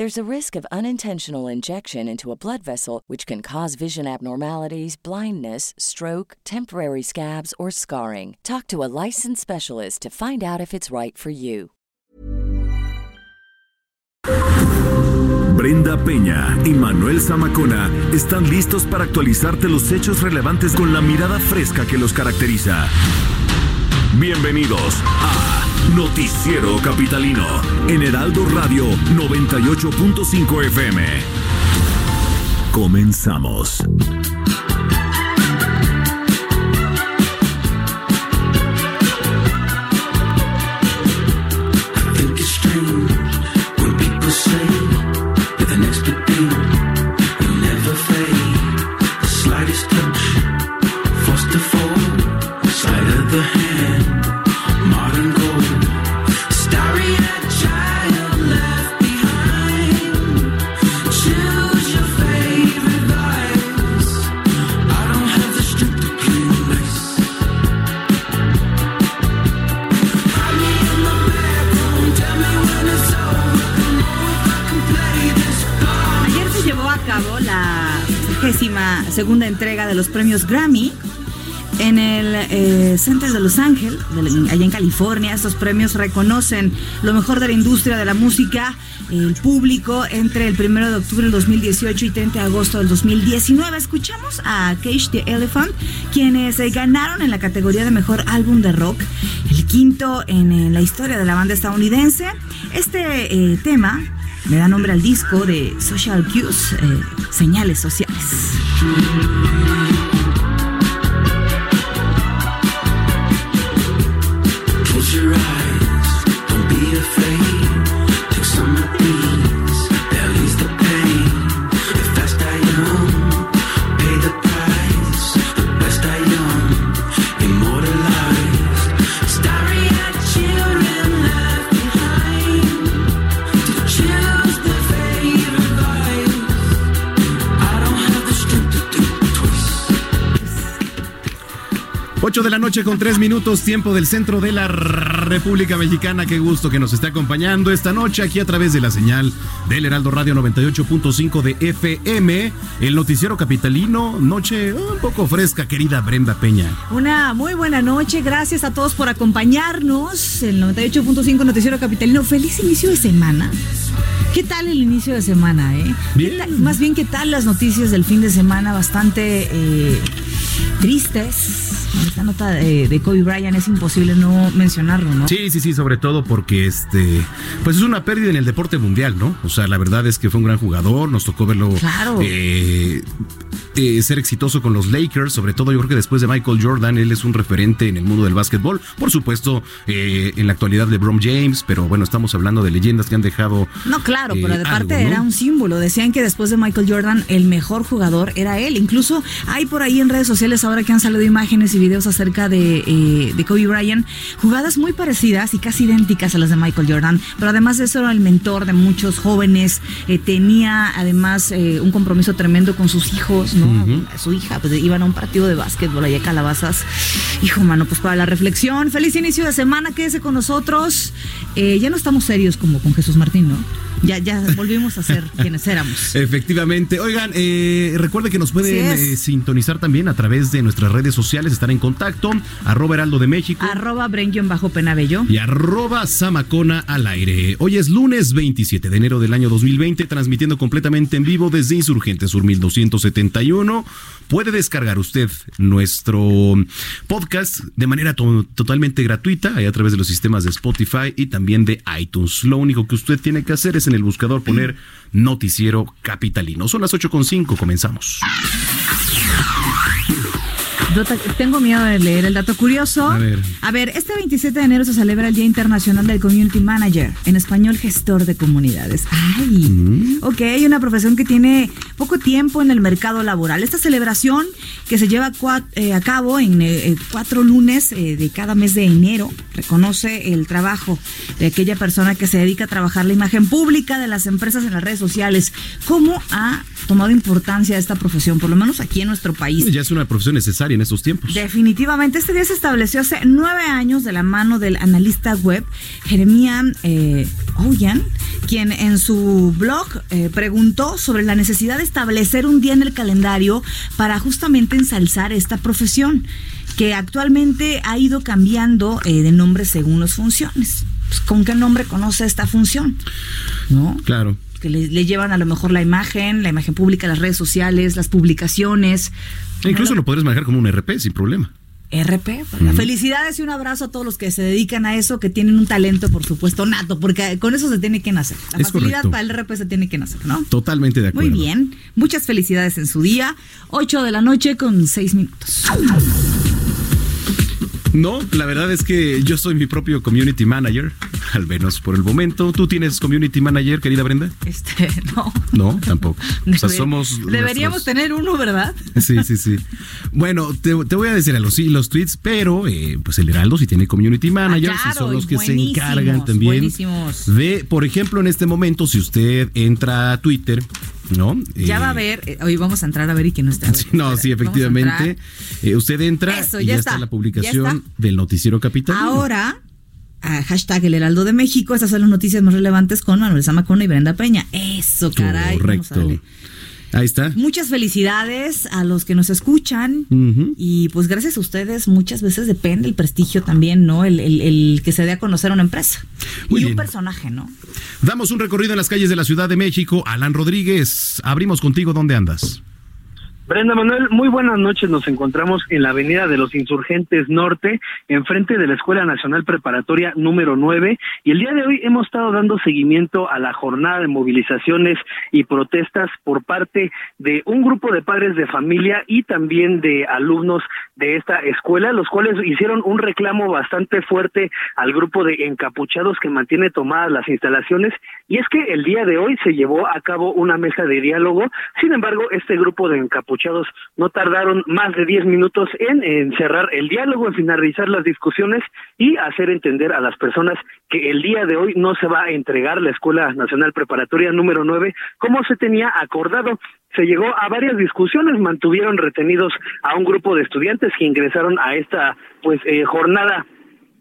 There's a risk of unintentional injection into a blood vessel, which can cause vision abnormalities, blindness, stroke, temporary scabs, or scarring. Talk to a licensed specialist to find out if it's right for you. Brenda Peña y Manuel Zamacona están listos para actualizarte los hechos relevantes con la mirada fresca que los caracteriza. Bienvenidos a Noticiero Capitalino en Heraldo Radio 98.5 FM. Comenzamos. I segunda entrega de los premios Grammy en el eh, Center de Los Ángeles, allá en California. Estos premios reconocen lo mejor de la industria de la música, el público, entre el 1 de octubre del 2018 y 30 de agosto del 2019. Escuchamos a Cage the Elephant, quienes eh, ganaron en la categoría de mejor álbum de rock, el quinto en, la historia de la banda estadounidense. Este eh, tema le da nombre al disco de Social Cues, eh, señales sociales. Thank you. 8 de la noche con 3 minutos, tiempo del centro de la República Mexicana. Qué gusto que nos esté acompañando esta noche aquí a través de la señal del Heraldo Radio 98.5 de FM. El noticiero capitalino, noche un poco fresca, querida Brenda Peña. Una muy buena noche, gracias a todos por acompañarnos. El 98.5 Noticiero Capitalino, feliz inicio de semana. ¿Qué tal el inicio de semana, eh? Bien. ¿Qué tal- más bien, ¿qué tal las noticias del fin de semana? Bastante eh, tristes. Esta nota de, de Kobe Bryant es imposible no mencionarlo, ¿no? Sí, sí, sí, sobre todo porque este, pues es una pérdida en el deporte mundial, ¿no? O sea, la verdad es que fue un gran jugador, nos tocó verlo Claro. eh, eh, ser exitoso con los Lakers, sobre todo yo creo que después de Michael Jordan, él es un referente en el mundo del básquetbol, por supuesto, eh, en la actualidad LeBron James, pero bueno, estamos hablando de leyendas que han dejado... No, claro, eh, pero de parte algo, ¿no? era un símbolo. Decían que después de Michael Jordan, el mejor jugador era él. Incluso hay por ahí en redes sociales ahora que han salido imágenes y videos acerca de, eh, de Kobe Bryant, jugadas muy parecidas y casi idénticas a las de Michael Jordan. Pero además de eso era el mentor de muchos jóvenes. eh, tenía además eh, un compromiso tremendo con sus hijos, ¿no? Su hija, pues iban a un partido de básquetbol allá a Calabazas. Hijo, mano, pues para la reflexión. Feliz inicio de semana, quédese con nosotros. Ya no estamos serios como con Jesús Martín, ¿no? Ya, ya volvimos a ser quienes éramos. Efectivamente. Oigan, eh, recuerde que nos pueden eh, sintonizar también a través en nuestras redes sociales, estar en contacto. Arroba Heraldo de México. Arroba bajo Penabello. Y arroba Samacona al aire. Hoy es lunes 27 de enero del año 2020, transmitiendo completamente en vivo desde Insurgentes Sur 1271. Puede descargar usted nuestro podcast de manera totalmente gratuita, a través de los sistemas de Spotify y también de iTunes. Lo único que usted tiene que hacer es en el buscador poner Noticiero Capitalino. Son las 8.5, comenzamos tengo miedo de leer el dato curioso. A ver. A ver, este 27 de enero se celebra el Día Internacional del Community Manager, en español gestor de comunidades. Ay, mm. ok, una profesión que tiene poco tiempo en el mercado laboral. Esta celebración que se lleva eh, a cabo en eh, eh, cuatro lunes de cada mes de enero reconoce el trabajo de aquella persona que se dedica a trabajar la imagen pública de las empresas en las redes sociales. ¿Cómo ha tomado importancia esta profesión, por lo menos aquí en nuestro país? Ya es una profesión necesaria en estos tiempos. Definitivamente, este día se estableció hace nueve años de la mano del analista web Jeremías eh, Oyan, quien en su blog eh, preguntó sobre la necesidad de establecer un día en el calendario para justamente ensalzar esta profesión que actualmente ha ido cambiando eh, de nombre según las funciones. Pues, ¿Con qué nombre conoce esta función? ¿No? Claro que le, llevan a lo mejor la imagen, la imagen pública, las redes sociales, las publicaciones. E incluso lo podrías manejar como un RP sin problema. RP. Felicidades y un abrazo a todos los que se dedican a eso, que tienen un talento, por supuesto, nato, porque con eso se tiene que nacer. La facilidad para el RP se tiene que nacer, ¿no? Totalmente de acuerdo. Muy bien. Muchas felicidades en su día. 8 de la noche con 6 minutos. No, la verdad es que yo soy mi propio community manager, al menos por el momento. ¿Tú tienes community manager, querida Brenda? Este, no. No, tampoco. o sea, somos. Deberíamos tener uno, ¿verdad? Sí, sí, sí. Bueno, te, voy a decir a los, los tweets, pero eh, pues el Heraldo sí tiene community manager, ah, son los que se encargan también de, por ejemplo, en este momento, si usted entra a Twitter ¿no? Ya va a eh, ver, eh, hoy vamos a entrar a ver y que no está. no, sí, efectivamente. Eh, usted entra y ya, está. la publicación del Noticiero Capital. Ahora, a hashtag El Heraldo de México, estas son las noticias más relevantes con Manuel Zamacona y Brenda Peña. Eso, caray. Correcto. Ahí está. Muchas felicidades a los que nos escuchan y pues gracias a ustedes muchas veces depende el prestigio también, ¿no? El, que se dé a conocer una empresa y un personaje, ¿no? Damos un recorrido en las calles de la Ciudad de México. Alan Rodríguez, abrimos contigo, ¿dónde andas? Brenda Manuel, muy buenas noches. Nos encontramos en la Avenida de los Insurgentes Norte, enfrente de la Escuela Nacional Preparatoria número 9. Y el día de hoy hemos estado dando seguimiento a la jornada de movilizaciones y protestas por parte de un grupo de padres de familia y también de alumnos de esta escuela, los cuales hicieron un reclamo bastante fuerte al grupo de encapuchados que mantiene tomadas las instalaciones. Y es que el día de hoy se llevó a cabo una mesa de diálogo. Sin embargo, este grupo de encapuchados no tardaron más de 10 minutos en, cerrar el diálogo, en finalizar las discusiones y hacer entender a las personas que el día de hoy no se va a entregar la Escuela Nacional Preparatoria número 9 como se tenía acordado. Se llegó a varias discusiones, mantuvieron retenidos a un grupo de estudiantes que ingresaron a esta pues eh, jornada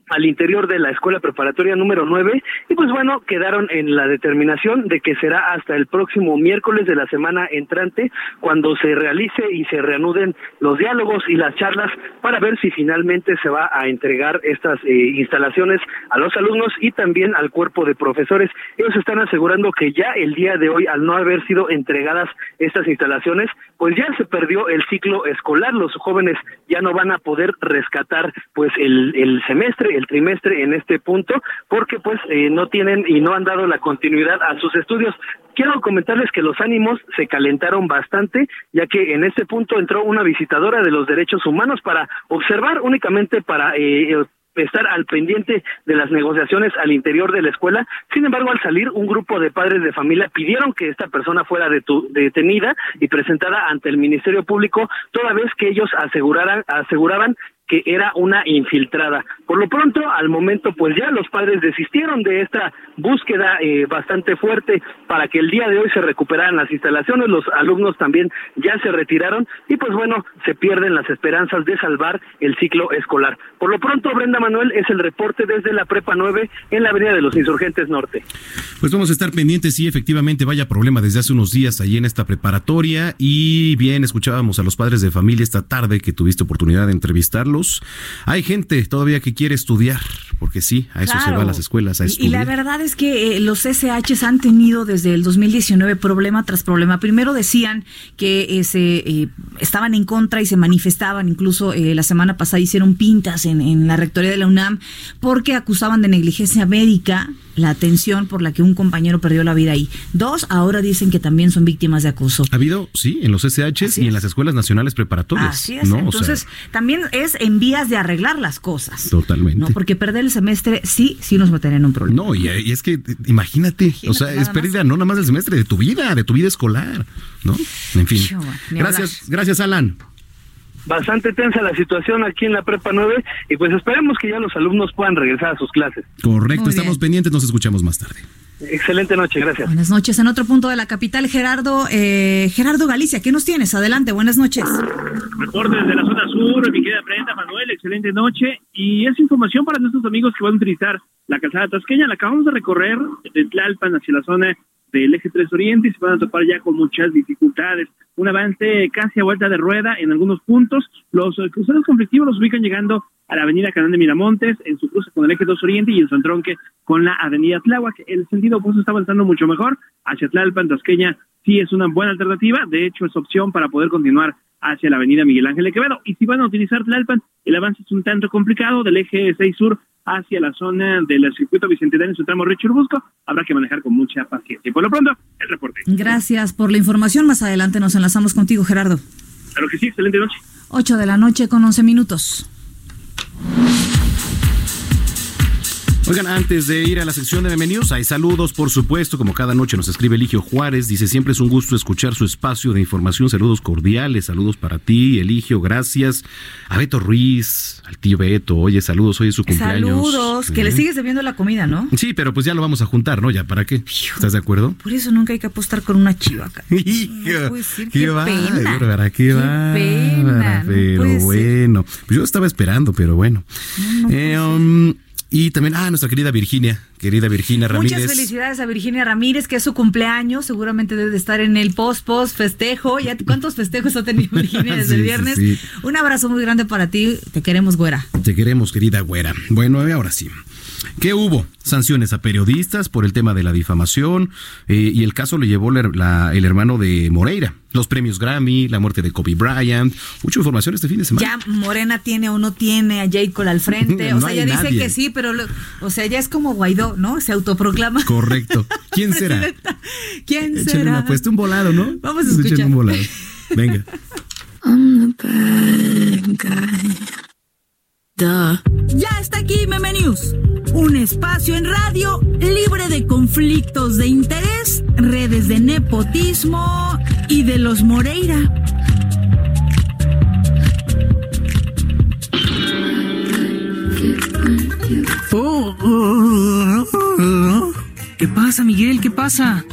al interior de la escuela preparatoria número 9 y pues bueno, quedaron en la determinación de que será hasta el próximo miércoles de la semana entrante cuando se realice y se reanuden los diálogos y las charlas para ver si finalmente se va a entregar estas eh, instalaciones a los alumnos y también al cuerpo de profesores. Ellos están asegurando que ya el día de hoy, al no haber sido entregadas estas instalaciones, pues ya se perdió el ciclo escolar. Los jóvenes ya no van a poder rescatar pues el, el semestre, el trimestre en este punto porque pues eh, no tienen y no han dado la continuidad a sus estudios. Quiero comentarles que los ánimos se calentaron bastante, ya que en este punto entró una visitadora de los derechos humanos para observar únicamente para eh, estar al pendiente de las negociaciones al interior de la escuela. Sin embargo, al salir, un grupo de padres de familia pidieron que esta persona fuera detenida y presentada ante el Ministerio Público, toda vez que ellos aseguraran, aseguraban que era una infiltrada. Por lo pronto, al momento, pues ya los padres desistieron de esta búsqueda eh, bastante fuerte para que el día de hoy se recuperaran las instalaciones. Los alumnos también ya se retiraron y pues bueno, se pierden las esperanzas de salvar el ciclo escolar. Por lo pronto, Brenda Manuel es el reporte desde la Prepa 9 en la Avenida de los Insurgentes Norte. Pues vamos a estar pendientes, sí, efectivamente, vaya problema desde hace unos días allí en esta preparatoria y bien, escuchábamos a los padres de familia esta tarde que tuviste oportunidad de Hay gente todavía que quiere estudiar, porque sí, a eso se va a las escuelas, a estudiar. Y la verdad es que eh, los SHs han tenido desde el 2019 problema tras problema. Primero decían que eh, se eh, estaban en contra y se manifestaban, incluso la semana pasada hicieron pintas en, en la rectoría de la UNAM porque acusaban de negligencia médica la atención por la que un compañero perdió la vida ahí. Dos, ahora dicen que también son víctimas de acoso. Ha habido, sí, en los SHs y en las escuelas nacionales preparatorias. Así es. Entonces, también es en vías de arreglar las cosas. Totalmente. ¿no? Porque perder el semestre sí, sí nos metería en un problema. No, y, es que imagínate, o sea, es pérdida no nada más del semestre, de tu vida, de tu vida escolar, ¿no? En fin. Gracias, gracias, Alan bastante tensa la situación aquí en la Prepa 9 y pues esperemos que ya los alumnos puedan regresar a sus clases. Correcto, estamos pendientes, nos escuchamos más tarde. Excelente noche, gracias. Buenas noches. En otro punto de la capital, Gerardo, eh, Gerardo Galicia, ¿qué nos tienes? Adelante, buenas noches. Mejor desde la zona sur, mi querida Brenda Manuel, excelente noche. Y es información para nuestros amigos que van a utilizar la calzada tasqueña. La acabamos de recorrer de Tlalpan hacia la zona del eje 3 Oriente y se van a topar ya con muchas dificultades. Un avance casi a vuelta de rueda en algunos puntos. Los cruceros conflictivos los ubican llegando a la avenida Canal de Miramontes, en su cruce con el eje 2 Oriente y en su entronque con la avenida Tláhuac. El sentido opuesto está avanzando mucho mejor. Hacia Tlalpan, Tasqueña, sí es una buena alternativa. De hecho, es opción para poder continuar hacia la avenida Miguel Ángel de Quevedo. Y si van a utilizar Tlalpan, el avance es un tanto complicado del eje 6 Sur hacia la zona del circuito bicentenario en su tramo Busco, habrá que manejar con mucha paciencia. Y por lo pronto, el reporte. Gracias por la información. Más adelante nos enlazamos contigo, Gerardo. Claro que sí, excelente noche. 8 de la noche con 11 minutos. Oigan, antes de ir a la sección de bienvenidos, hay saludos, por supuesto, como cada noche nos escribe Eligio Juárez, dice, siempre es un gusto escuchar su espacio de información, saludos cordiales, saludos para ti, Eligio, gracias. A Beto Ruiz, al tío Beto, oye, saludos, hoy es su cumpleaños. Saludos, que le sigues debiendo la comida, ¿no? Sí, pero pues ya lo vamos a juntar, ¿no? Ya, ¿para qué? ¿Estás de acuerdo? Por eso nunca hay que apostar con una chiva acá. qué, va, pena. qué, va, pena. Pero bueno, pues yo estaba esperando, pero bueno. eh, y también, ah, nuestra querida Virginia, querida Virginia Ramírez. Muchas felicidades a Virginia Ramírez, que es su cumpleaños, seguramente debe de estar en el post-post festejo. ¿Ya ¿Cuántos festejos ha tenido Virginia desde el viernes? Un abrazo muy grande para ti, te queremos, güera. Te queremos, querida güera. Bueno, ahora sí. ¿Qué hubo? Sanciones a periodistas por el tema de la difamación eh, y el caso lo llevó el hermano de Moreira. Los premios Grammy, la muerte de Kobe Bryant, mucha información este fin de semana. Ya Morena tiene o no tiene a J. Cole al frente, o sea, ya dice que sí, pero, o sea, ya es como Guaidó, ¿no? Se autoproclama. Correcto. ¿Quién será? ¿Quién será? Una un volado, ¿no? Vamos a escuchar. un volado. Venga. Ya está aquí Meme News, un espacio en radio libre de conflictos de interés, redes de nepotismo y de los Moreira. ¿Qué pasa, Miguel? ¿Qué pasa?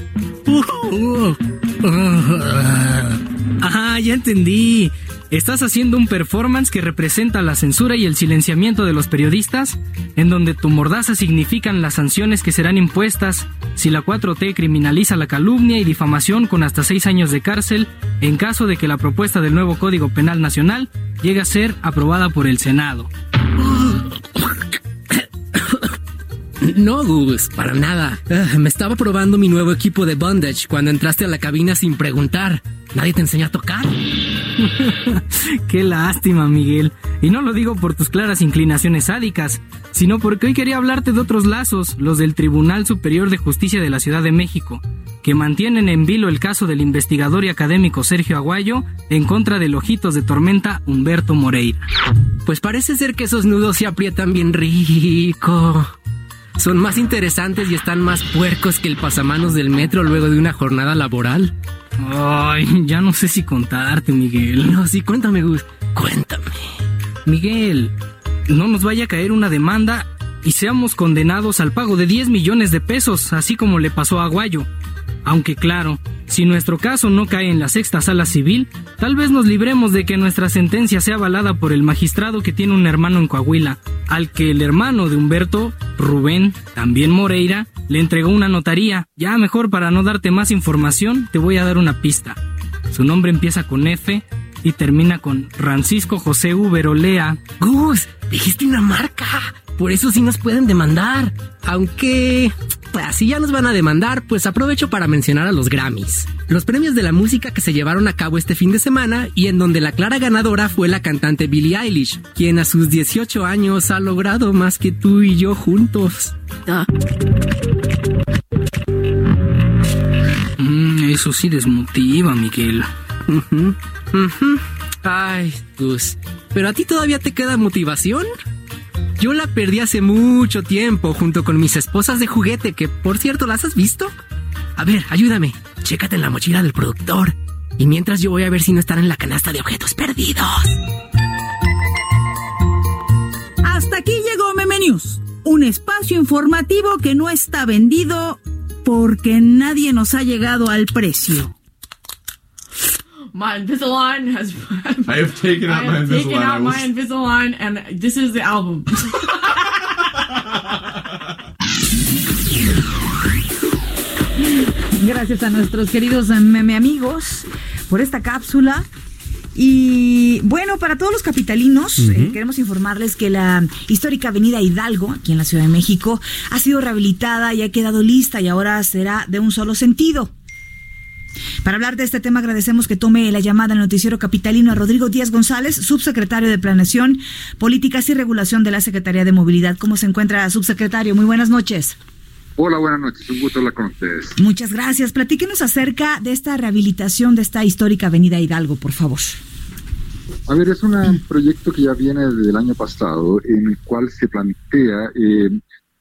Ajá, ya entendí. ¿Estás haciendo un performance que representa la censura y el silenciamiento de los periodistas? En donde tu mordaza significan las sanciones que serán impuestas si la 4T criminaliza la calumnia y difamación con hasta seis años de cárcel en caso de que la propuesta del nuevo Código Penal Nacional llegue a ser aprobada por el Senado. No, Gus, para nada. Ah, me estaba probando mi nuevo equipo de bondage cuando entraste a la cabina sin preguntar. ¿Nadie te enseñó a tocar? Qué lástima, Miguel. Y no lo digo por tus claras inclinaciones sádicas, sino porque hoy quería hablarte de otros lazos, los del Tribunal Superior de Justicia de la Ciudad de México, que mantienen en vilo el caso del investigador y académico Sergio Aguayo en contra del ojitos de tormenta Humberto Moreira. Pues parece ser que esos nudos se aprietan bien rico. Son más interesantes y están más puercos que el pasamanos del metro luego de una jornada laboral. Ay, ya no sé si contarte, Miguel. No, sí, cuéntame, Gus. Cuéntame. Miguel, no nos vaya a caer una demanda y seamos condenados al pago de 10 millones de pesos, así como le pasó a Aguayo. Aunque claro, si nuestro caso no cae en la sexta sala civil, tal vez nos libremos de que nuestra sentencia sea avalada por el magistrado que tiene un hermano en Coahuila, al que el hermano de Humberto, Rubén, también Moreira, le entregó una notaría. Ya mejor para no darte más información, te voy a dar una pista. Su nombre empieza con F y termina con Francisco José Uberolea. Gus, dijiste una marca. Por eso sí nos pueden demandar. Aunque, pues si ya nos van a demandar, pues aprovecho para mencionar a los Grammys. Los premios de la música que se llevaron a cabo este fin de semana y en donde la clara ganadora fue la cantante Billie Eilish, quien a sus 18 años ha logrado más que tú y yo juntos. Ah. Mm, eso sí desmotiva, Miguel. Ay, Gus. ¿Pero a ti todavía te queda motivación? Yo la perdí hace mucho tiempo junto con mis esposas de juguete, que por cierto, ¿las has visto? A ver, ayúdame. Chécate en la mochila del productor. Y mientras yo voy a ver si no están en la canasta de objetos perdidos. Hasta aquí llegó Meme News, un espacio informativo que no está vendido porque nadie nos ha llegado al precio. My Invisalign has. I have taken out I my have taken Invisalign. I out my Invisalign, and this is the album. Gracias a nuestros queridos meme amigos por esta cápsula. Y bueno, para todos los capitalinos, eh, queremos informarles que la histórica Avenida Hidalgo, aquí en la Ciudad de México, ha sido rehabilitada y ha quedado lista y ahora será de un solo sentido. Para hablar de este tema agradecemos que tome la llamada al noticiero capitalino a Rodrigo Díaz González, subsecretario de Planeación, Políticas y Regulación de la Secretaría de Movilidad. ¿Cómo se encuentra, subsecretario? Muy buenas noches. Hola, buenas noches. Un gusto hablar con ustedes. Muchas gracias. Platíquenos acerca de esta rehabilitación de esta histórica Avenida Hidalgo, por favor. A ver, es un proyecto que ya viene desde el año pasado, en el cual se plantea eh,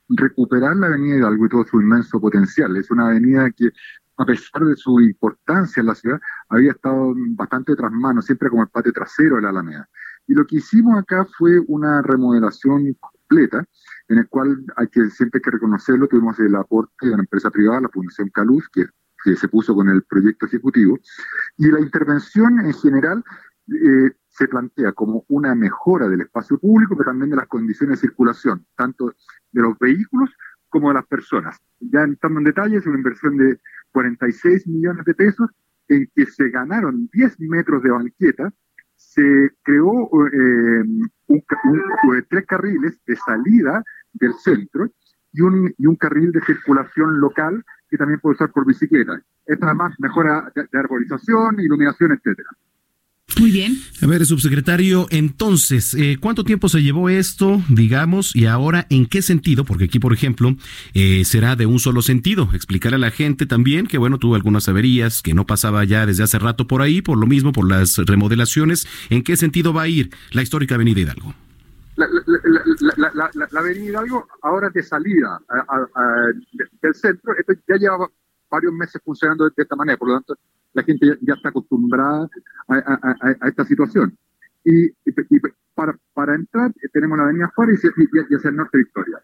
recuperar la Avenida Hidalgo y todo su inmenso potencial. Es una avenida que, a pesar de su importancia en la ciudad, había estado bastante tras mano, siempre como el patio trasero de la Alameda. Y lo que hicimos acá fue una remodelación completa, en el cual hay que siempre hay que reconocerlo, tuvimos el aporte de una empresa privada, la Fundación Caluz, que, que se puso con el proyecto ejecutivo, y la intervención en general eh, se plantea como una mejora del espacio público, pero también de las condiciones de circulación, tanto de los vehículos como de las personas. Ya entrando en detalle, es una inversión de 46 millones de pesos en que se ganaron 10 metros de banqueta, se creó eh, un, un, tres carriles de salida del centro y un, carril de circulación local que también puede usar por bicicleta. Esto además mejora de, de arborización, iluminación, etcétera. Muy bien. A ver, subsecretario, entonces, eh, ¿cuánto tiempo se llevó esto, digamos, y ahora en qué sentido? Porque aquí, por ejemplo, eh, será de un solo sentido. Explicarle a la gente también que, bueno, tuvo algunas averías, que no pasaba ya desde hace rato por ahí, por lo mismo, por las remodelaciones. ¿En qué sentido va a ir la histórica Avenida Hidalgo? La, la, la, la Avenida Hidalgo ahora de salida a, a, a, del centro, esto ya lleva varios meses funcionando de esta manera, por lo tanto, la gente ya, ya está acostumbrada a, a, a, esta situación. Y, y, y, para, para entrar tenemos la avenida Juárez y, y, hacia el norte Victoria.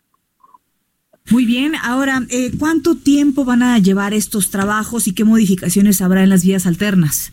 Muy bien, ahora, eh, ¿cuánto tiempo van a llevar estos trabajos y qué modificaciones habrá en las vías alternas?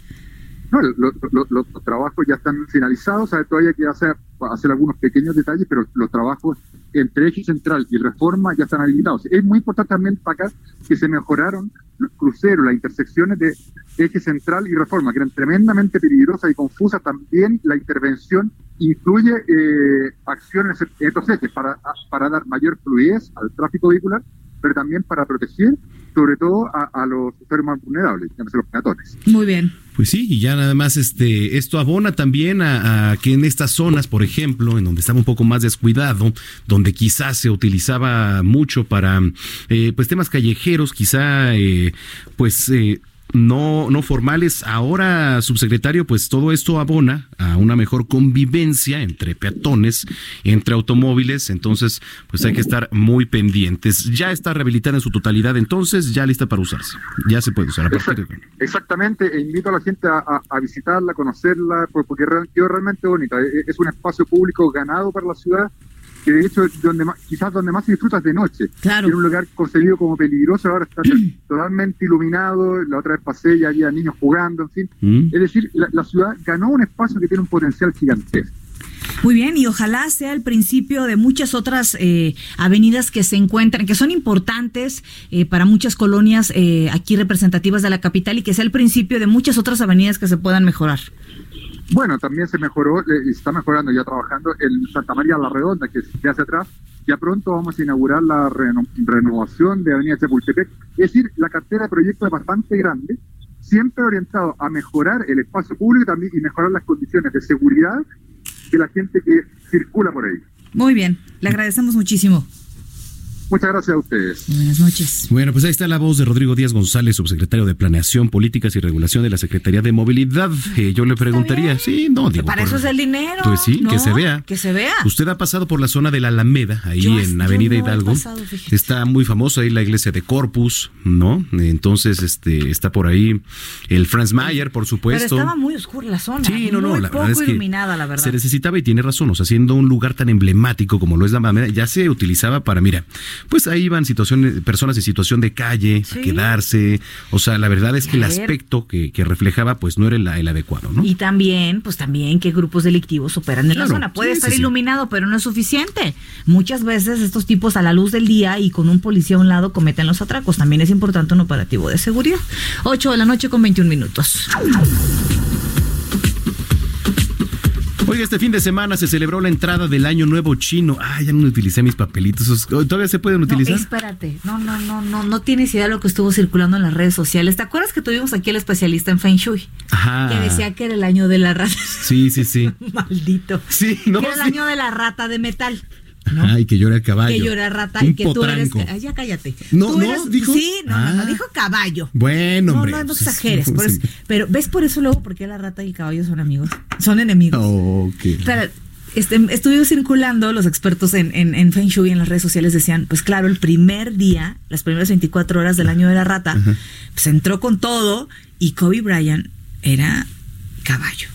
No, lo, lo, los trabajos ya están finalizados, ¿sabe? todavía hay que hacer, hacer algunos pequeños detalles, pero los trabajos entre eje central y reforma ya están habilitados. Es muy importante también destacar que se mejoraron cruceros, las intersecciones de eje central y reforma, que eran tremendamente peligrosas y confusas. También la intervención incluye eh, acciones en estos ejes para, para dar mayor fluidez al tráfico vehicular, pero también para proteger sobre todo a, los usuarios más vulnerables, llámese los peatones. Muy bien. Pues sí, y ya nada más este, esto abona también a, que en estas zonas, por ejemplo, en donde estaba un poco más descuidado, donde quizás se utilizaba mucho para eh, pues temas callejeros, quizá eh, pues eh, no, no formales. Ahora, subsecretario, pues todo esto abona a una mejor convivencia entre peatones, entre automóviles. Entonces, pues hay que estar muy pendientes. Ya está rehabilitada en su totalidad, entonces ya lista para usarse. Ya se puede usar a partir de... Exactamente, e invito a la gente a, visitarla, a conocerla, porque quedó realmente bonita. E, Es un espacio público ganado para la ciudad que de hecho donde más, quizás donde más se disfrutas de noche. Claro. Era un lugar concebido como peligroso, ahora está totalmente iluminado, la otra vez pasé y había niños jugando, en fin. Mm. Es decir, la, la ciudad ganó un espacio que tiene un potencial gigantesco. Muy bien, y ojalá sea el principio de muchas otras eh, avenidas que se encuentran, que son importantes eh, para muchas colonias eh, aquí representativas de la capital y que sea el principio de muchas otras avenidas que se puedan mejorar. Bueno, también se mejoró, eh, está mejorando ya trabajando en Santa María la Redonda, que es de hacia atrás. Ya pronto vamos a inaugurar la reno- renovación de Avenida Chapultepec. Es decir, la cartera de proyectos es bastante grande, siempre orientado a mejorar el espacio público y también y mejorar las condiciones de seguridad de la gente que circula por ahí. Muy bien, le agradecemos muchísimo. Muchas gracias a ustedes. Buenas noches. Bueno, pues ahí está la voz de Rodrigo Díaz González, subsecretario de Planeación, Políticas y Regulación de la Secretaría de Movilidad. Eh, yo le preguntaría, sí, no, digo. Para por- eso es el dinero. Pues sí, que se vea. Que se vea. Usted ha pasado por la zona de la Alameda, ahí Yo- en Avenida no Hidalgo. pasado, está muy famosa ahí la iglesia de Corpus, ¿no? Entonces, este, está por ahí el Franz Mayer, por Pero supuesto. estaba muy oscura la zona. Sí, no, no, muy la poco verdad es que iluminada, la verdad. Se necesitaba y tiene razón, o sea, siendo un lugar tan emblemático como lo es la Alameda, ya se utilizaba para, mira, pues ahí iban situaciones, personas en situación de calle, Sí. a quedarse, o sea, la verdad es que el aspecto que, que reflejaba, pues no era el, el adecuado, ¿no? Y también, pues también qué grupos delictivos operan en Claro, la zona. Puede sí, estar sí. iluminado, pero no es suficiente. Muchas veces estos tipos a la luz del día y con un policía a un lado cometen los atracos. También es importante un operativo de seguridad. 8 de la noche con 21 minutos. Oiga, este fin de semana se celebró la entrada del Año Nuevo Chino. Ah, ya no utilicé mis papelitos. ¿Todavía se pueden No, utilizar? espérate. No, no, no, no, no tienes idea de lo que estuvo circulando en las redes sociales. ¿Te acuerdas que tuvimos aquí el especialista en Feng Shui? Ajá. Que decía que era el año de la rata. Sí, sí, sí. Maldito. Sí, no. que era el sí. año de la rata de metal. Ay, que llora el caballo. Que llora rata Un y que tú eres. Ay, ya cállate. No, Tú no, eres- dijo. Sí, no, no, no, Ah. dijo caballo. Bueno, No, hombre. no, no pues, exageres. por sí. eso- pero ¿ves por eso luego por qué la rata y el caballo son amigos? Son enemigos. Oh, ok. Este, estuve circulando, los expertos en, en, en Feng Shui en las redes sociales decían, pues claro, el primer día, las primeras 24 horas del año de la rata, pues entró con todo y Kobe Bryant era caballo.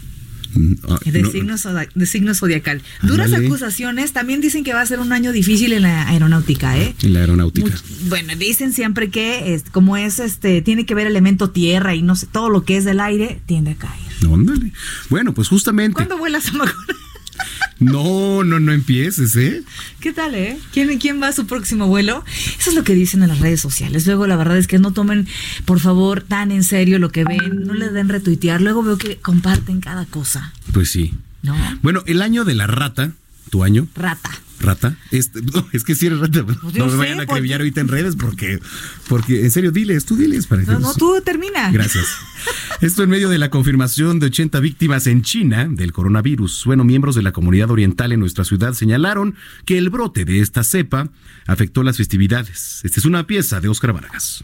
Ah, De, no, signo, zoda- de signo zodiacal. Duras acusaciones. También dicen que va a ser un año difícil en la aeronáutica, ¿eh? En la aeronáutica. Bueno, dicen siempre que es, como es este, tiene que ver elemento tierra y no sé, todo lo que es del aire tiende a caer. Ándale. Bueno, pues justamente. ¿Cuándo vuelas a Macuna? No, no, no empieces, ¿eh? ¿Qué tal, eh? ¿Quién, ¿Quién va a su próximo vuelo? Eso es lo que dicen en las redes sociales. Luego, la verdad es que no tomen, por favor, tan en serio lo que ven. No le den retuitear. Luego veo que comparten cada cosa. Pues sí. No. Bueno, el año de la rata, tu año, Rata. Rata, este, no, es que si eres rata, no yo me sé, vayan a pues- acribillar ahorita en redes porque, porque, en serio, diles, tú diles para No, no, tú termina. Gracias. Esto en medio de la confirmación de 80 víctimas en China del coronavirus. Bueno, miembros de la comunidad oriental en nuestra ciudad señalaron que el brote de esta cepa afectó las festividades. Esta es una pieza de Óscar Vargas.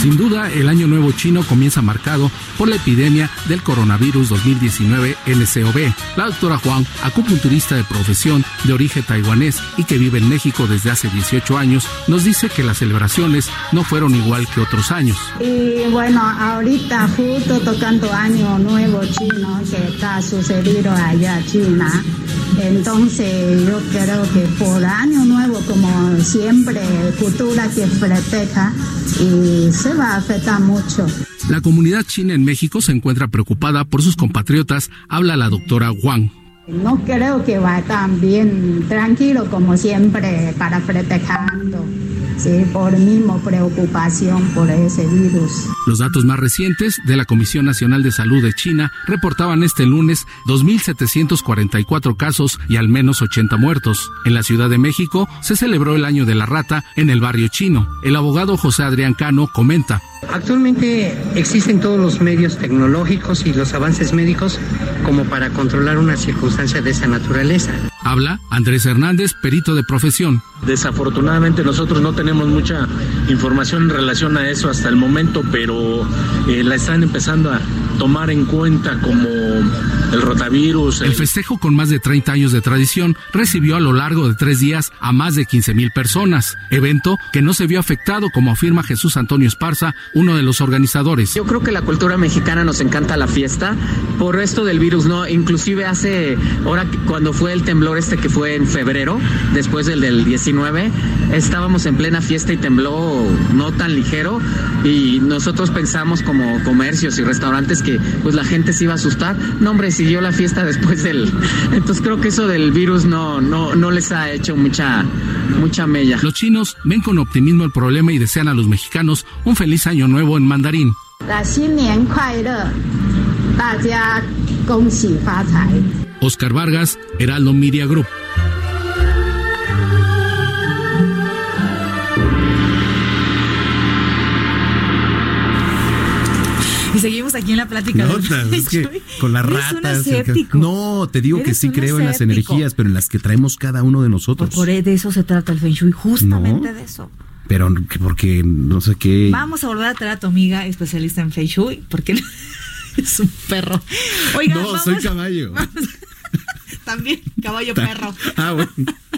Sin duda, el año nuevo chino comienza marcado por la epidemia del coronavirus 2019 LCOV. La doctora Juan, acupunturista de profesión de origen taiwanés y que vive en México desde hace 18 años, nos dice que las celebraciones no fueron igual que otros años. Y bueno, ahorita justo tocando Año Nuevo Chino que está sucedido allá China. Entonces yo creo que por Año Nuevo, como siempre, cultura que festeja y se va a afectar mucho. La comunidad china en México se encuentra preocupada por sus compatriotas, habla la doctora Wang. No creo que va tan bien tranquilo como siempre para festejando. Sí, por mismo preocupación por ese virus. Los datos más recientes de la Comisión Nacional de Salud de China reportaban este lunes 2.744 casos y al menos 80 muertos. En la Ciudad de México se celebró el Año de la Rata en el barrio chino. El abogado José Adrián Cano comenta. Actualmente existen todos los medios tecnológicos y los avances médicos como para controlar una circunstancia de esa naturaleza. Habla Andrés Hernández, perito de profesión. Desafortunadamente nosotros no tenemos mucha información en relación a eso hasta el momento, pero eh, la están empezando a tomar en cuenta como el rotavirus. El festejo con más de 30 años de tradición recibió a lo largo de tres días a más de 15 mil personas, evento que no se vio afectado como afirma Jesús Antonio Esparza, uno de los organizadores. Yo creo que la cultura mexicana nos encanta la fiesta por esto del virus, ¿no? Inclusive hace, ahora cuando fue el temblor este que fue en febrero, después del del 19, estábamos en plena fiesta y tembló no tan ligero y nosotros pensamos como comercios y restaurantes que pues la gente se iba a asustar. No, hombre, siguió la fiesta después del. Entonces creo que eso del virus no, no, no les ha hecho mucha, mucha mella. Los chinos ven con optimismo el problema y desean a los mexicanos un feliz año nuevo en mandarín. Oscar Vargas, Heraldo Media Group. Seguimos aquí en la plática. No, del- es que con las ratas. No, te digo que sí creo en las energías, pero en las que traemos cada uno de nosotros. Por de eso se trata el Feng Shui, justamente No. de eso. Pero que- porque no sé qué. Vamos a volver a traer a tu amiga especialista en Feng Shui, porque es un perro. No, vamos, soy caballo. también, caballo perro. Ah, bueno.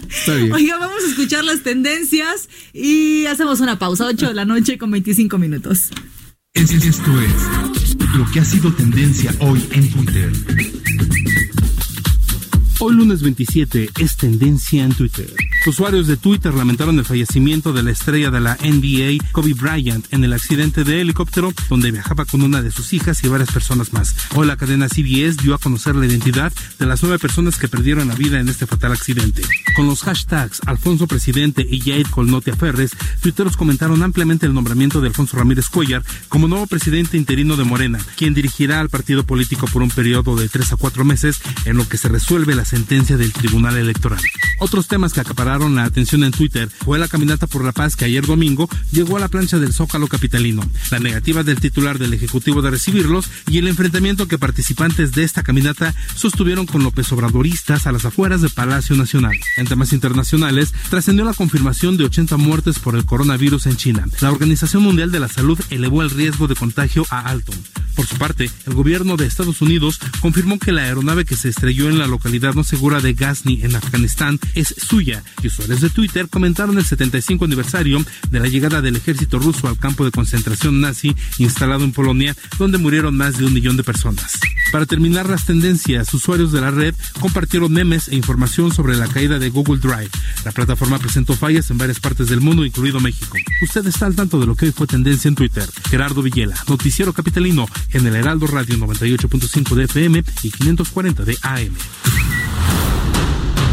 Está bien. Oiga, vamos a escuchar las tendencias y hacemos una pausa, 8 de la noche con 25 minutos. Esto es lo que ha sido tendencia hoy en Twitter. Hoy lunes 27 es tendencia en Twitter. Usuarios de Twitter lamentaron el fallecimiento de la estrella de la NBA, Kobe Bryant, en el accidente de helicóptero donde viajaba con una de sus hijas y varias personas más. Hoy la cadena CBS dio a conocer la identidad de las nueve personas que perdieron la vida en este fatal accidente. Con los hashtags Alfonso Presidente y Yair Colnotia Ferres, tuiteros comentaron ampliamente el nombramiento de Alfonso Ramírez Cuellar como nuevo presidente interino de Morena, quien dirigirá al partido político por un periodo de tres a cuatro meses en lo que se resuelve la sentencia del Tribunal Electoral. Otros temas que acapararon la atención en Twitter fue la caminata por la paz que ayer domingo llegó a la plancha del Zócalo capitalino, la negativa del titular del Ejecutivo de recibirlos y el enfrentamiento que participantes de esta caminata sostuvieron con López Obradoristas a las afueras de Palacio Nacional. En temas internacionales, trascendió la confirmación de 80 muertes por el coronavirus en China. La Organización Mundial de la Salud elevó el riesgo de contagio a alto. Por su parte, el gobierno de Estados Unidos confirmó que la aeronave que se estrelló en la localidad no segura de Ghazni, en Afganistán, es suya. Y usuarios de Twitter comentaron el 75 aniversario de la llegada del ejército ruso al campo de concentración nazi instalado en Polonia, donde murieron más de un millón de personas. Para terminar las tendencias, usuarios de la red compartieron memes e información sobre la caída de Google Drive. La plataforma presentó fallas en varias partes del mundo, incluido México. Usted está al tanto de lo que hoy fue tendencia en Twitter. Gerardo Villela, noticiero capitalino en el Heraldo Radio 98.5 de FM y 540 de AM.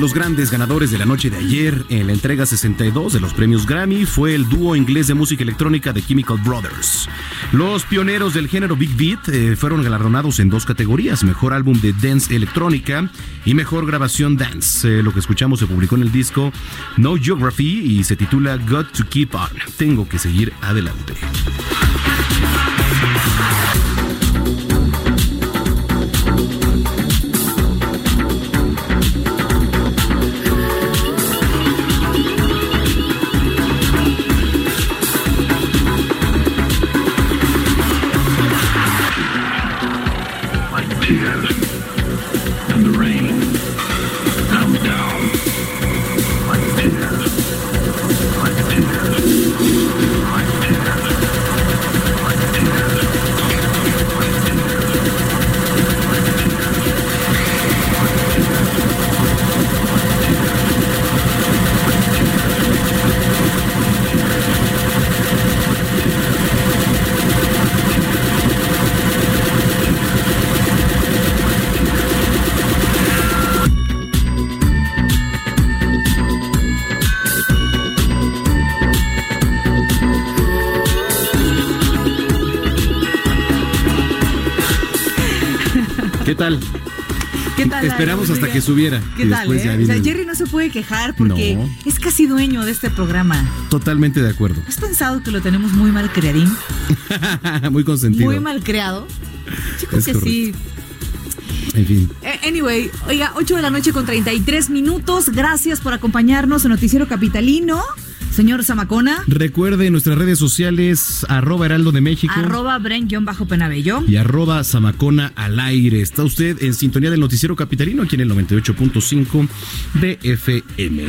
Los grandes ganadores de la noche de ayer en la entrega 62 de los premios Grammy fue el dúo inglés de música electrónica The Chemical Brothers. Los pioneros del género Big Beat eh, fueron galardonados en dos categorías, mejor álbum de dance electrónica y mejor grabación dance. Eh, lo que escuchamos se publicó en el disco No Geography y se titula Got to Keep On. Tengo que seguir adelante. Tal? ¿Qué tal? Esperamos hasta que subiera. ¿Qué tal? eh? O sea, el- Jerry no se puede quejar porque No. es casi dueño de este programa. Totalmente de acuerdo. ¿Has pensado que lo tenemos muy mal creadín? Muy consentido. Muy mal creado. Chicos Es que correcto. sí. En fin. Eh, Anyway, oiga, 8 de la noche con 33 minutos. Gracias por acompañarnos en Noticiero Capitalino. Señor Zamacona, Recuerde nuestras redes sociales, arroba Heraldo de México. arroba Bren-Penabello. y arroba Zamacona al aire. Está usted en sintonía del noticiero capitalino aquí en el 98.5 de FM.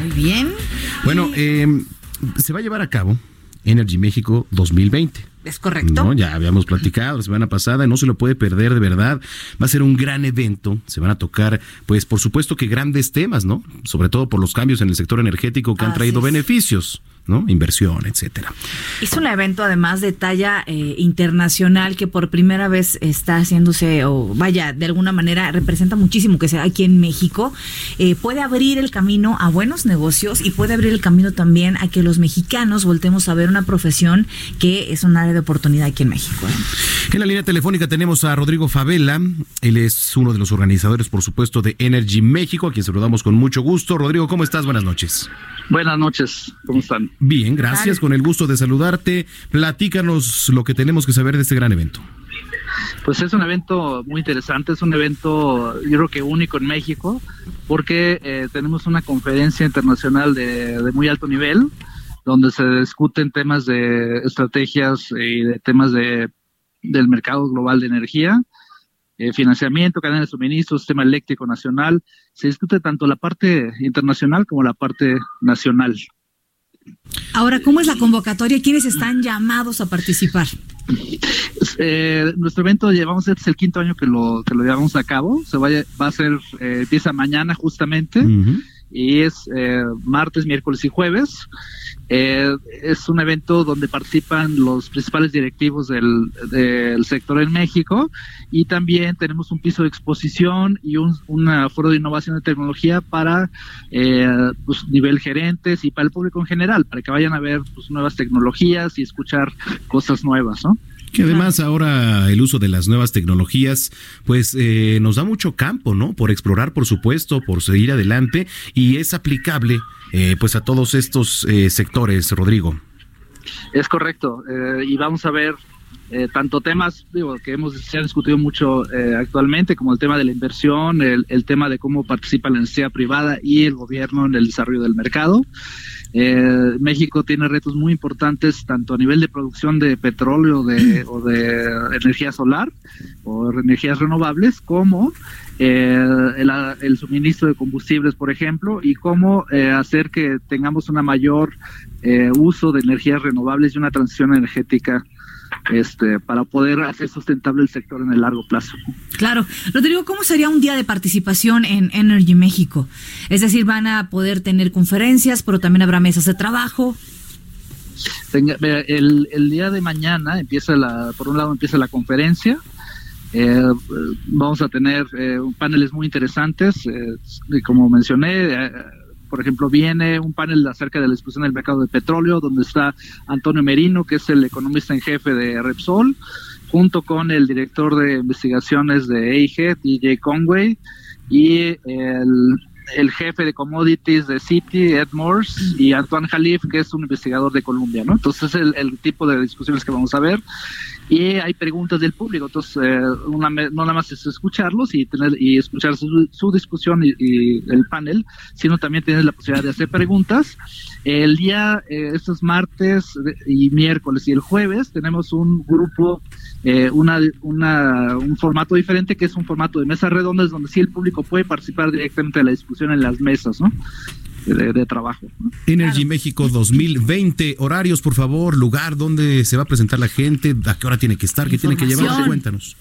Muy bien. Bueno, eh, se va a llevar a cabo Energy México 2020. Es correcto. No, ya habíamos platicado la semana pasada, no se lo puede perder de verdad. Va a ser un gran evento, se van a tocar, pues por supuesto que grandes temas, ¿no? Sobre todo por los cambios en el sector energético que han traído es. beneficios, ¿no? Inversión, etcétera. Es un evento además de talla eh, internacional que por primera vez está haciéndose, o vaya, de alguna manera representa muchísimo que sea aquí en México. Eh, puede abrir el camino a buenos negocios y puede abrir el camino también a que los mexicanos voltemos a ver una profesión que es un área de oportunidad aquí en México. ¿eh? En la línea telefónica tenemos a Rodrigo Favela, él es uno de los organizadores, por supuesto, de Energy México, a quien saludamos con mucho gusto. Rodrigo, ¿cómo estás? Buenas noches. Buenas noches, ¿cómo están? Bien, gracias, con el gusto de saludarte. Platícanos lo que tenemos que saber de este gran evento. Pues es un evento muy interesante, es un evento yo creo que único en México, porque eh, tenemos una conferencia internacional de, de muy alto nivel, donde se discuten temas de estrategias y de temas de, del mercado global de energía, eh, financiamiento, cadena de suministro, sistema eléctrico nacional. Se discute tanto la parte internacional como la parte nacional. Ahora, ¿cómo es la convocatoria? ¿Quiénes están llamados a participar? Eh, nuestro evento llevamos este es el quinto año que lo que lo llevamos a cabo. Se vaya, va a ser eh, empieza mañana justamente y es eh, martes, miércoles y jueves. Eh, es un evento donde participan los principales directivos del, sector en México y también tenemos un piso de exposición y un una foro de innovación de tecnología para eh, pues, nivel gerentes y para el público en general, para que vayan a ver pues, nuevas tecnologías y escuchar cosas nuevas, ¿no? Que además ahora el uso de las nuevas tecnologías, pues eh, nos da mucho campo, ¿no? Por explorar, por supuesto, por seguir adelante y es aplicable, eh, pues a todos estos eh, sectores, Rodrigo. Es correcto. eh, y vamos a ver eh, tanto temas digo, que hemos se han discutido mucho eh, actualmente, como el tema de la inversión, el, el tema de cómo participa la industria privada y el gobierno en el desarrollo del mercado. Eh, México tiene retos muy importantes tanto a nivel de producción de petróleo de, o de energía solar o energías renovables como eh, el, el suministro de combustibles, por ejemplo, y cómo eh, hacer que tengamos una mayor eh, uso de energías renovables y una transición energética este, para poder hacer sustentable el sector en el largo plazo. Claro. Rodrigo, ¿cómo sería un día de participación en Energy México? Es decir, van a poder tener conferencias, pero también habrá mesas de trabajo. El, el día de mañana empieza la, por un lado empieza la conferencia. Eh, vamos a tener eh, paneles muy interesantes, eh, como mencioné, eh, por ejemplo, viene un panel acerca de la discusión del mercado de petróleo, donde está Antonio Merino, que es el economista en jefe de Repsol, junto con el director de investigaciones de EIG, DJ Conway, y el, el jefe de commodities de Citi, Ed Morse, y Antoine Jalif, que es un investigador de Colombia, ¿no? Entonces, el, el tipo de discusiones que vamos a ver. Y hay preguntas del público, entonces eh, una no nada más es escucharlos y tener y escuchar su, su discusión y, y el panel, sino también tienes la posibilidad de hacer preguntas. El día, eh, estos martes y miércoles y el jueves tenemos un grupo, eh, una, una, un formato diferente que es un formato de mesas redondas donde sí el público puede participar directamente de la discusión en las mesas, ¿no? De, de trabajo. ¿no? Energy México 2020, horarios, por favor, lugar donde se va a presentar la gente, a qué hora tiene que estar, qué tiene que llevar, cuéntanos.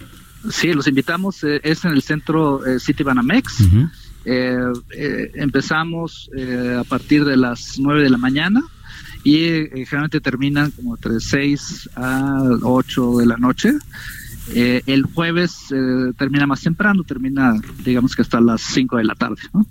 Sí, los invitamos, eh, es en el centro eh, City Banamex. Eh, eh, empezamos eh, a partir de las 9 de la mañana y eh, generalmente terminan como entre 6 a 8 de la noche. Eh, el jueves eh, termina más temprano, termina, digamos que hasta las 5 de la tarde. ¿no?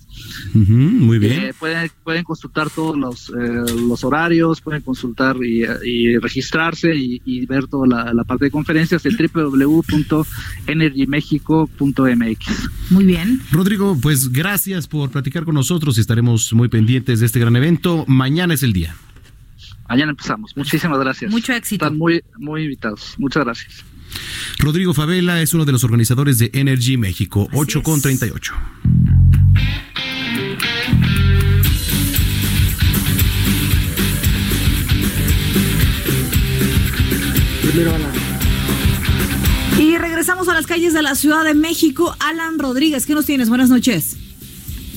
Muy bien. Eh, pueden, pueden consultar todos los, eh, los horarios, pueden consultar y, y registrarse y, y ver toda la, la parte de conferencias en www.energymexico.mx. Muy bien. Rodrigo, pues gracias por platicar con nosotros. Estaremos muy pendientes de este gran evento. Mañana es el día. Mañana empezamos. Muchísimas gracias. Mucho éxito. Están muy, muy invitados. Muchas gracias. Rodrigo Favela es uno de los organizadores de Energy México, 8 con 38. Y regresamos a las calles de la Ciudad de México. Alan Rodríguez, ¿qué nos tienes? Buenas noches.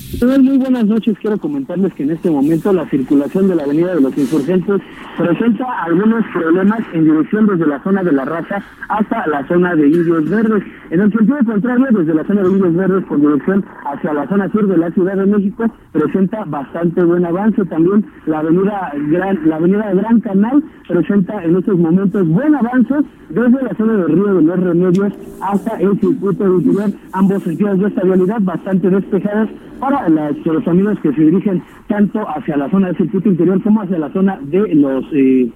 Muy, buenas noches. Quiero comentarles que en este momento la circulación de la Avenida de los Insurgentes presenta algunos problemas en dirección desde la zona de la raza hasta la zona de Indios Verdes. En el sentido contrario, desde la zona de Indios Verdes con dirección hacia la zona sur de la Ciudad de México presenta bastante buen avance. También la avenida Gran, la avenida Gran Canal presenta en estos momentos buen avance desde la zona del Río de los Remedios hasta el circuito de interior. Ambos sentidos de esta vialidad bastante despejados para las- los amigos que se dirigen tanto hacia la zona del circuito interior como hacia la zona de los eh,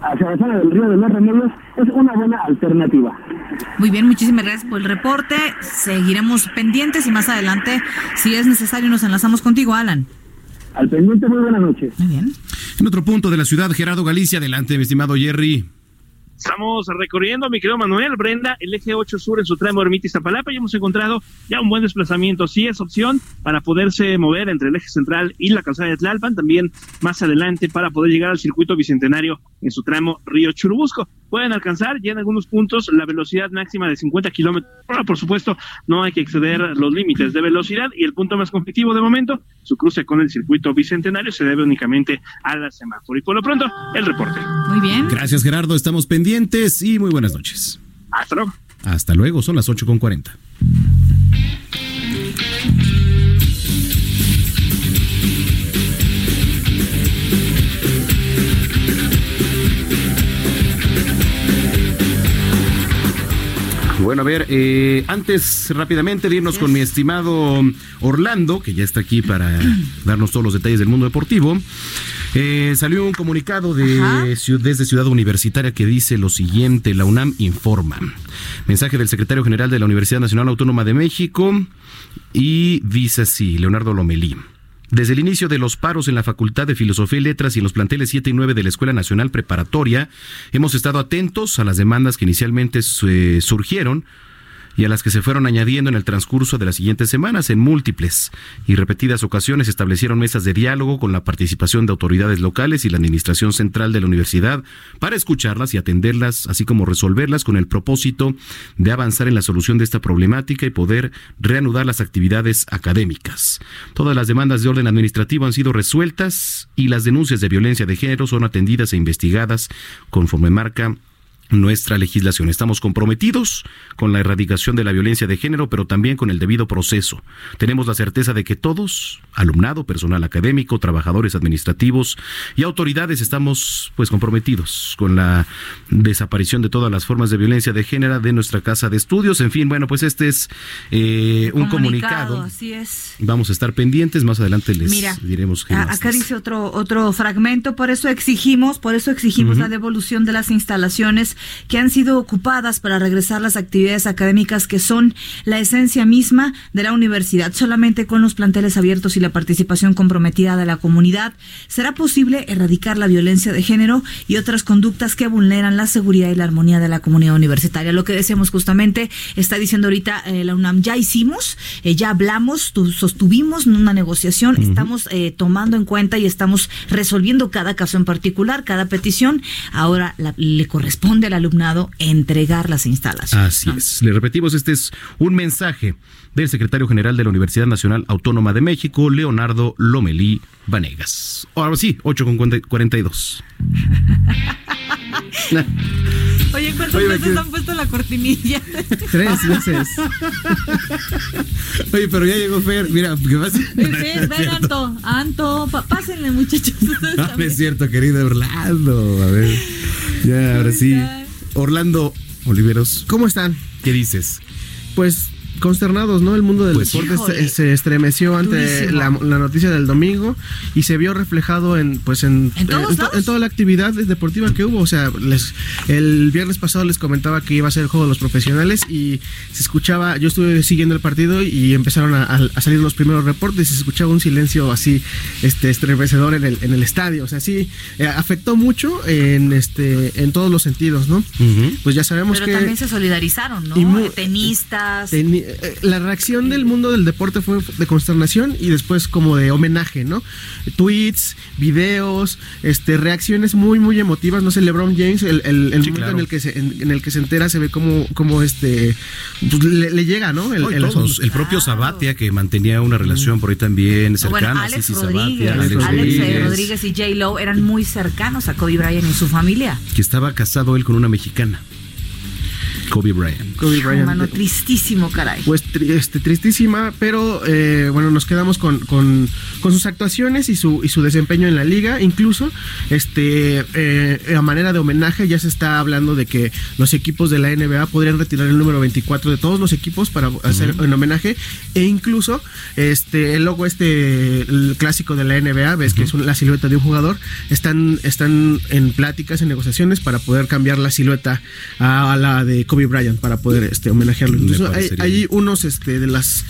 hacia la zona del río de los remedios es una buena alternativa. Muy bien, muchísimas gracias por el reporte. Seguiremos pendientes y más adelante, si es necesario, nos enlazamos contigo, Alan. Al pendiente, muy buenas noches. Muy bien. En otro punto de la ciudad, Gerardo Galicia, adelante, mi estimado Jerry. Estamos recorriendo, mi querido Manuel, Brenda, el eje 8 sur en su tramo Ermita-Iztapalapa y hemos encontrado ya un buen desplazamiento. Sí es opción para poderse mover entre el eje central y la calzada de Tlalpan, también más adelante para poder llegar al circuito bicentenario en su tramo Río Churubusco. Pueden alcanzar ya en algunos puntos la velocidad máxima de 50 kilómetros. Bueno, por supuesto, no hay que exceder los límites de velocidad y el punto más conflictivo de momento, su cruce con el circuito bicentenario se debe únicamente a la semáforo. Y por lo pronto, el reporte. Muy bien. Gracias, Gerardo. Estamos pendientes y muy buenas noches. Hasta luego. Hasta luego, son las 8 con 40. Bueno, a ver, eh, antes rápidamente de irnos con mi estimado Orlando, que ya está aquí para darnos todos los detalles del mundo deportivo, eh, salió un comunicado de, desde Ciudad Universitaria que dice lo siguiente, la UNAM informa. Mensaje del secretario general de la Universidad Nacional Autónoma de México y dice así, Leonardo Lomelí. Desde el inicio de los paros en la Facultad de Filosofía y Letras y en los planteles 7 y 9 de la Escuela Nacional Preparatoria, hemos estado atentos a las demandas que inicialmente eh, surgieron y a las que se fueron añadiendo en el transcurso de las siguientes semanas en múltiples y repetidas ocasiones establecieron mesas de diálogo con la participación de autoridades locales y la administración central de la universidad para escucharlas y atenderlas, así como resolverlas con el propósito de avanzar en la solución de esta problemática y poder reanudar las actividades académicas. Todas las demandas de orden administrativo han sido resueltas y las denuncias de violencia de género son atendidas e investigadas conforme marca nuestra legislación. Estamos comprometidos con la erradicación de la violencia de género, pero también con el debido proceso. Tenemos la certeza de que todos, alumnado, personal académico, trabajadores administrativos y autoridades, estamos pues comprometidos con la desaparición de todas las formas de violencia de género de nuestra casa de estudios. En fin, bueno, pues este es eh, un comunicado. Así es. Vamos a estar pendientes. Más adelante les Mira, diremos más Acá dice. otro otro fragmento, por eso exigimos, por eso exigimos la devolución de las instalaciones que han sido ocupadas para regresar las actividades académicas que son la esencia misma de la universidad. Solamente con los planteles abiertos y la participación comprometida de la comunidad será posible erradicar la violencia de género y otras conductas que vulneran la seguridad y la armonía de la comunidad universitaria. Lo que decíamos justamente está diciendo ahorita eh, la UNAM, ya hicimos, eh, ya hablamos, tu- sostuvimos una negociación, estamos eh, tomando en cuenta y estamos resolviendo cada caso en particular, cada petición. Ahora la- le corresponde al alumnado entregar las instalaciones. Así es. Le repetimos, este es un mensaje del secretario general de la Universidad Nacional Autónoma de México, Leonardo Lomelí Vanegas. Ahora sí, 8 con 42. Oye, ¿cuántas Oye, veces han puesto la cortinilla? Tres veces. Oye, pero ya llegó Fer. Mira, ¿qué pasa? Ven, ven, Anto, Anto, pásenle muchachos. No, no también. es cierto, querido Orlando. A ver. Ya, ahora sí. Orlando, Oliveros. ¿Cómo están? ¿Qué dices? Pues consternados, ¿no? El mundo del Pues deporte se, se estremeció ante la, la noticia del domingo y se vio reflejado en pues en, en toda la actividad deportiva que hubo. O sea, les, el viernes pasado les comentaba que iba a ser el juego de los profesionales y se escuchaba, yo estuve siguiendo el partido y empezaron a, a- a salir los primeros reportes y se escuchaba un silencio así este estremecedor en el, en el estadio. O sea, sí, eh, afectó mucho en este en todos los sentidos, ¿no? Pues ya sabemos Pero que también se solidarizaron, ¿no? Tenistas. Teni- eh, la reacción del mundo del deporte fue de consternación y después como de homenaje, ¿no? Tweets, videos, este, reacciones muy, muy emotivas. No sé, LeBron James, el, el- el Sí, momento claro. en el que se, en, en el que se entera, se ve como, como este, pues, le, le llega, ¿no? El, el todos. asunto. El propio Sabatia, que mantenía una relación por ahí también cercana. bueno, Alex sí, sí, Rodríguez, Sabatia, Alex, Rodríguez y J. Lo eran muy cercanos a Kobe Bryant y su familia. Que estaba casado él con una mexicana. Kobe Bryant. Kobe Bryant. Mano, tristísimo, caray. Pues tri- este, tristísima, pero eh, bueno, nos quedamos con, con- con sus actuaciones y su, y su desempeño en la liga. Incluso, este, eh, a manera de homenaje, ya se está hablando de que los equipos de la NBA podrían retirar el número 24 de todos los equipos para hacer Ujú. en homenaje. E incluso, este, el logo este, el clásico de la NBA, ves que es un- la silueta de un jugador, están, están en pláticas, en negociaciones para poder cambiar la silueta a, a la de Kobe Bryant para poder este, homenajearlo. Hay, hay unos este, de las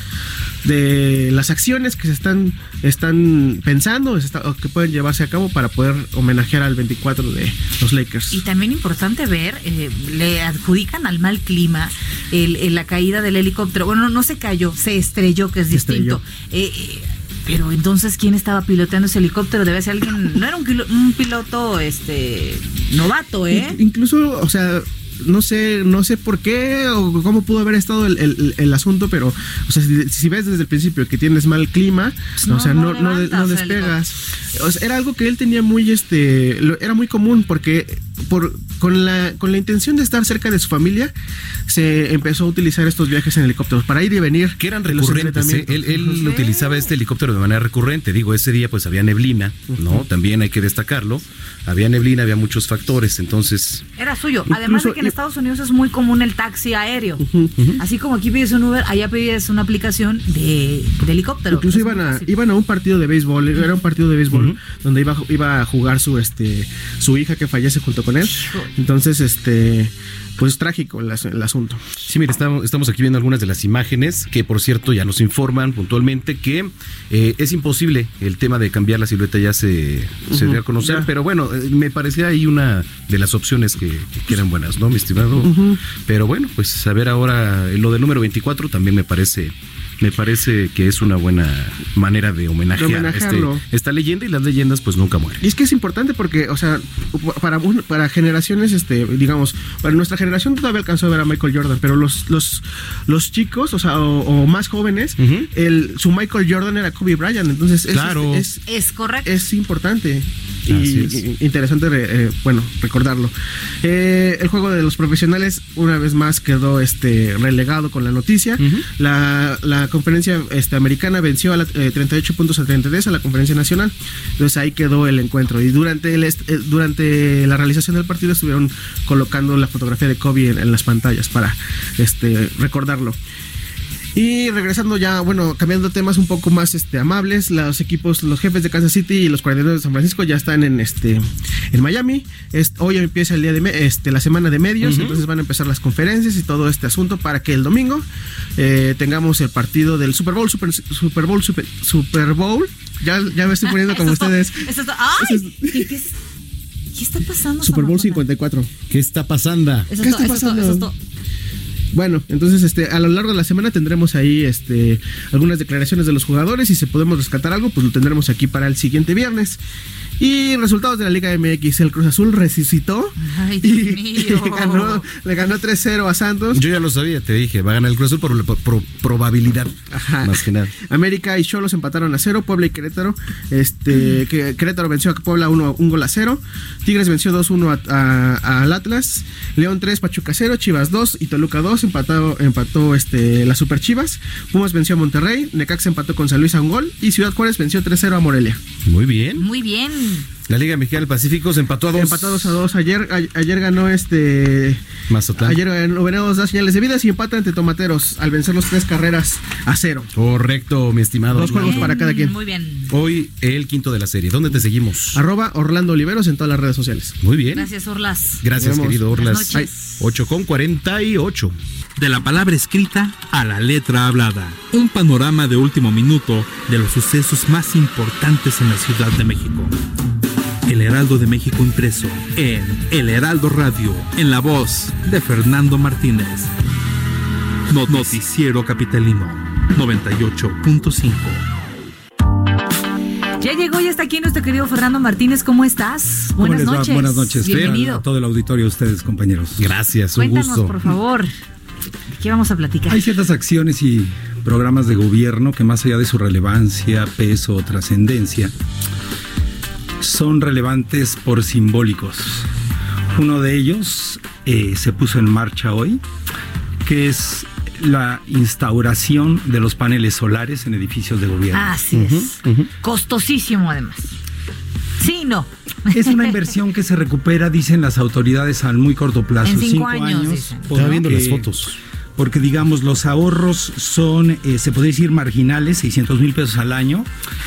de las acciones que se están están pensando se está- o que pueden llevarse a cabo para poder homenajear al 24 de los Lakers. Y también importante ver, eh, le adjudican al mal clima el- el- la caída del helicóptero. Bueno, no se cayó, se estrelló, que es distinto. Eh, eh, pero entonces, ¿quién estaba piloteando ese helicóptero? Debe ser alguien, no era un, un piloto este novato, ¿eh? In- Incluso, o sea, no sé, no sé por qué o cómo pudo haber estado el, el- el asunto, pero, o sea, si, si ves desde el principio que tienes mal clima, no, o sea, no no, no, de- levantas no el despegas. O sea, era algo que él tenía muy, este, lo- era muy común porque por con la con la intención de estar cerca de su familia se empezó a utilizar estos viajes en helicópteros para ir y venir. Que eran recurrentes. ¿eh? Él, él utilizaba este helicóptero de manera recurrente. Digo, ese día pues había neblina, ¿no? También hay que destacarlo. Había neblina, había muchos factores. Entonces, Era suyo. Además de que en Estados Unidos es muy común el taxi aéreo. Así como aquí pides un Uber, allá pides una aplicación de, de helicóptero. Incluso iban a, iban a un partido de béisbol, era un partido de béisbol donde iba, iba a jugar su este su hija que fallece junto con Entonces, este pues trágico el, as- el asunto. Sí, mire, estamos, estamos aquí viendo algunas de las imágenes que, por cierto, ya nos informan puntualmente que eh, es imposible el tema de cambiar la silueta, ya se, se Ujú, dio a conocer, ya. pero bueno, eh, me parecía ahí una de las opciones que, que eran buenas, ¿no, mi estimado? Pero bueno, pues saber ahora lo del número 24 también me parece... Me parece que es una buena manera de homenajear De este- esta leyenda y las leyendas pues nunca mueren. Y es que es importante porque, o sea, para, un- para generaciones, este, digamos, para nuestra generación todavía alcanzó a ver a Michael Jordan, pero los, los, los chicos, o sea, o, o más jóvenes, el, su Michael Jordan era Kobe Bryant, entonces es, Claro. es, Es correcto. es importante y, interesante, re- eh, bueno, recordarlo. Eh, el juego de los profesionales una vez más quedó este relegado con la noticia. la, la conferencia este, americana venció a la, eh, 38 puntos a 33 a la conferencia nacional. Entonces ahí quedó el encuentro y durante el est- eh, durante la realización del partido estuvieron colocando la fotografía de Kobe en, en las pantallas para este recordarlo. Y regresando ya, bueno, cambiando temas un poco más este, amables, los equipos, los jefes de Kansas City y los 49 de San Francisco ya están en este en Miami. Es- hoy empieza el día de este, la semana de medios, entonces van a empezar las conferencias y todo este asunto para que el domingo eh, tengamos el partido del Super Bowl, Super, Super Bowl, Super, Super Bowl. Ya, ya me estoy poniendo como ustedes. eso es ¡Ay! ¿Qué, qué es- qué está pasando? Super Bowl Samacona? 54. ¿Qué está pasando? ¿Qué está eso es todo, pasando? eso es todo. Bueno, entonces este a lo largo de la semana tendremos ahí este algunas declaraciones de los jugadores y si podemos rescatar algo, pues lo tendremos aquí para el siguiente viernes. Y resultados de la Liga MX, el Cruz Azul resucitó Ay, y, Dios mío. y ganó, le ganó 3-0 a Santos. Yo ya lo sabía, te dije, va a ganar el Cruz Azul por, por- por probabilidad, más que nada. América y Cholos empataron a 0, Puebla y Querétaro, este que Querétaro venció a Puebla 1 un gol a 0, Tigres venció 2-1 a- a- al Atlas, León 3, Pachuca 0, Chivas 2 y Toluca 2, empatado, empató este la Super Chivas, Pumas venció a Monterrey, Necaxa empató con San Luis a un gol y Ciudad Juárez venció 3-0 a Morelia. Muy bien. Muy bien. La Liga Mexicana del Pacífico se empató a dos. Empatados a dos. Ayer, a- ayer ganó este. Mazatlán. Ayer ganó Venados das señales de vida y empata ante Tomateros al vencer los tres carreras a cero. Correcto, mi estimado. Dos juegos para cada quien. Muy bien. Hoy el quinto de la serie. ¿Dónde te seguimos? Arroba Orlando Oliveros en todas las redes sociales. Muy bien. Gracias, Orlas. Gracias, querido Orlas. noches. 8 con 48. De la palabra escrita a la letra hablada. Un panorama de último minuto de los sucesos más importantes en la Ciudad de México. El Heraldo de México impreso en El Heraldo Radio, en la voz de Fernando Martínez. No- Noticiero Capitalino 98.5. Ya llegó y está aquí nuestro querido Fernando Martínez. ¿Cómo estás? ¿Cómo Buenas noches. Buenas noches. Fer, Bienvenido. A todo el auditorio de ustedes, compañeros. Gracias, Cuéntanos, por favor. ¿De qué vamos a platicar? Hay ciertas acciones y programas de gobierno que más allá de su relevancia, peso o trascendencia, son relevantes por simbólicos. Uno de ellos eh, se puso en marcha hoy, que es la instauración de los paneles solares en edificios de gobierno. Así es. Costosísimo, además. Sí, no. Es una inversión que se recupera, dicen las autoridades, al muy corto plazo. En cinco años, dicen. Estaba viendo las fotos. Porque, digamos, los ahorros son, eh, se podría decir, marginales, 600 mil pesos al año,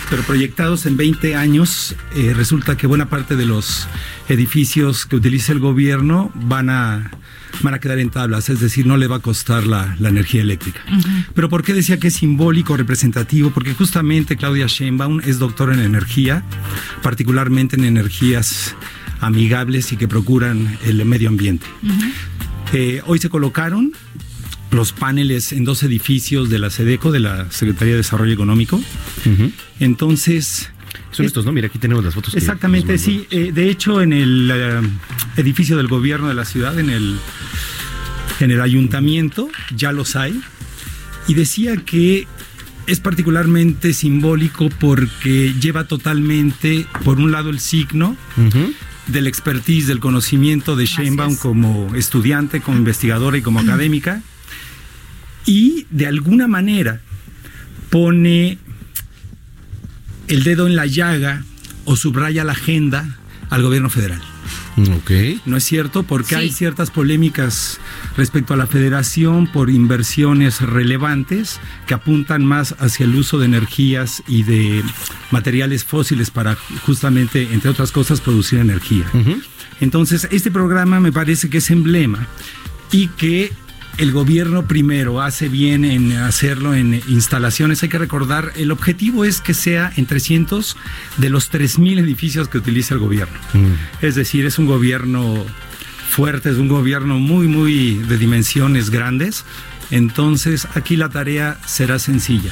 pero proyectados en 20 años, eh, resulta que buena parte de los edificios que utiliza el gobierno van a, van a quedar en tablas, es decir, no le va a costar la, la energía eléctrica. Pero ¿por qué decía que es simbólico, representativo? Porque justamente Claudia Sheinbaum es doctora en energía, particularmente en energías amigables y que procuran el medio ambiente. Eh, hoy se colocaron los paneles en dos edificios de la SEDECO, de la Secretaría de Desarrollo Económico. Entonces... Son estos, ¿no? Mira, aquí tenemos las fotos. Exactamente, sí. Eh, de hecho, en el eh, edificio del gobierno de la ciudad, en el, en el ayuntamiento, ya los hay. Y decía que es particularmente simbólico porque lleva totalmente, por un lado, el signo del expertise, del conocimiento de Sheinbaum como estudiante, como investigadora y como académica. Y de alguna manera pone el dedo en la llaga o subraya la agenda al gobierno federal. Ok. ¿No es cierto? Porque Sí. hay ciertas polémicas respecto a la federación por inversiones relevantes que apuntan más hacia el uso de energías y de materiales fósiles para justamente, entre otras cosas, producir energía. Entonces, este programa me parece que es emblema y que el gobierno primero hace bien en hacerlo en instalaciones. Hay que recordar, el objetivo es que sea en 300 de los 3.000 edificios que utiliza el gobierno. Es decir, es un gobierno fuerte, es un gobierno muy, muy de dimensiones grandes. Entonces, aquí la tarea será sencilla.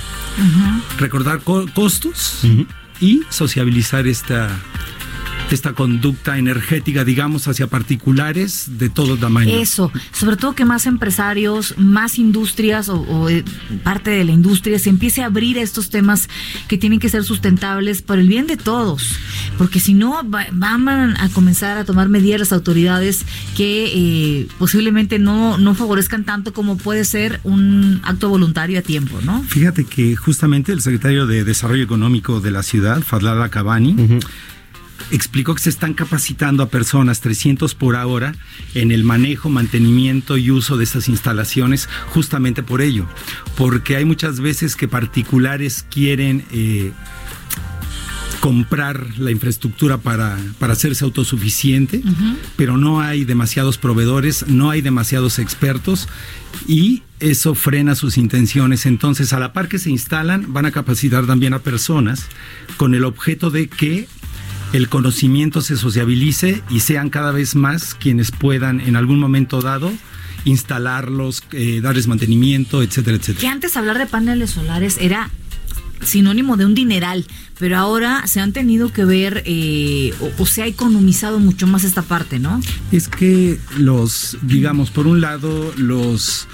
Recordar co- costos y sociabilizar esta, esta conducta energética, digamos, hacia particulares de todo tamaño. Eso, sobre todo que más empresarios, más industrias o, o, eh, parte de la industria se empiece a abrir a estos temas que tienen que ser sustentables por el bien de todos, porque si no va- van a comenzar a tomar medidas las autoridades que eh, posiblemente no, no favorezcan tanto como puede ser un acto voluntario a tiempo, ¿no? Fíjate que justamente el secretario de Desarrollo Económico de la ciudad, Fadlala Cabani, explicó que se están capacitando a personas 300 por hora en el manejo, mantenimiento y uso de estas instalaciones justamente por ello, porque hay muchas veces que particulares quieren eh, comprar la infraestructura para, para hacerse autosuficiente, pero no hay demasiados proveedores, no hay demasiados expertos y eso frena sus intenciones. Entonces, a la par que se instalan, van a capacitar también a personas con el objeto de que el conocimiento se sociabilice y sean cada vez más quienes puedan en algún momento dado instalarlos, eh, darles mantenimiento, etcétera, etcétera. Que antes hablar de paneles solares era sinónimo de un dineral, pero ahora se han tenido que ver eh, o, o se ha economizado mucho más esta parte, ¿no? Es que los, digamos, por un lado, los